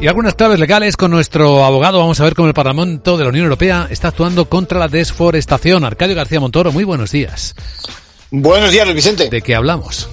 Y algunas claves legales con nuestro abogado. Vamos a ver cómo el Parlamento de la Unión Europea está actuando contra la desforestación. Arcadio García Montoro, muy buenos días. Buenos días, Vicente. ¿De qué hablamos?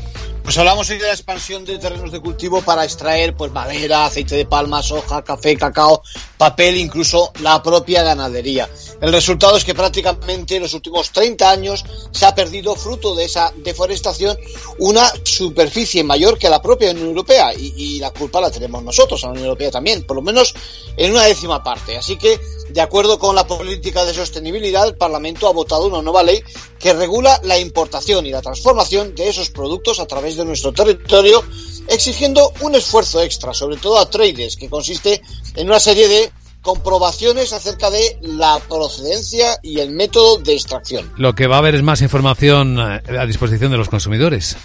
Pues hablamos hoy de la expansión de terrenos de cultivo para extraer pues madera, aceite de palma, soja, café, cacao, papel, incluso la propia ganadería. El resultado es que prácticamente en los últimos 30 años se ha perdido, fruto de esa deforestación, una superficie mayor que la propia Unión Europea. Y, y la culpa la tenemos nosotros, a la Unión Europea también, por lo menos en una décima parte. Así que, de acuerdo con la política de sostenibilidad, el Parlamento ha votado una nueva ley que regula la importación y la transformación de esos productos a través de nuestro territorio, exigiendo un esfuerzo extra, sobre todo a traders, que consiste en una serie de comprobaciones acerca de la procedencia y el método de extracción. Lo que va a haber es más información eh, a disposición de los consumidores.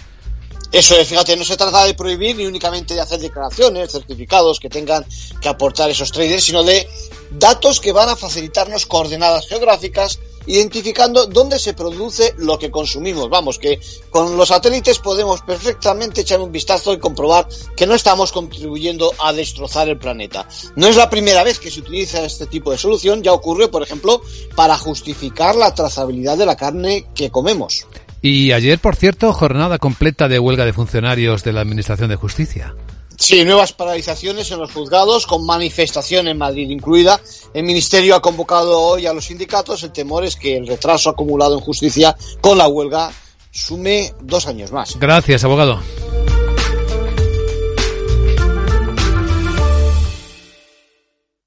Eso es, fíjate, no se trata de prohibir ni únicamente de hacer declaraciones, certificados que tengan que aportar esos traders, sino de datos que van a facilitarnos coordenadas geográficas identificando dónde se produce lo que consumimos. Vamos, que con los satélites podemos perfectamente echar un vistazo y comprobar que no estamos contribuyendo a destrozar el planeta. No es la primera vez que se utiliza este tipo de solución, ya ocurrió, por ejemplo, para justificar la trazabilidad de la carne que comemos. Y ayer, por cierto, jornada completa de huelga de funcionarios de la Administración de Justicia. Sí, nuevas paralizaciones en los juzgados, con manifestación en Madrid incluida. El Ministerio ha convocado hoy a los sindicatos. El temor es que el retraso acumulado en justicia con la huelga sume dos años más. Gracias, abogado.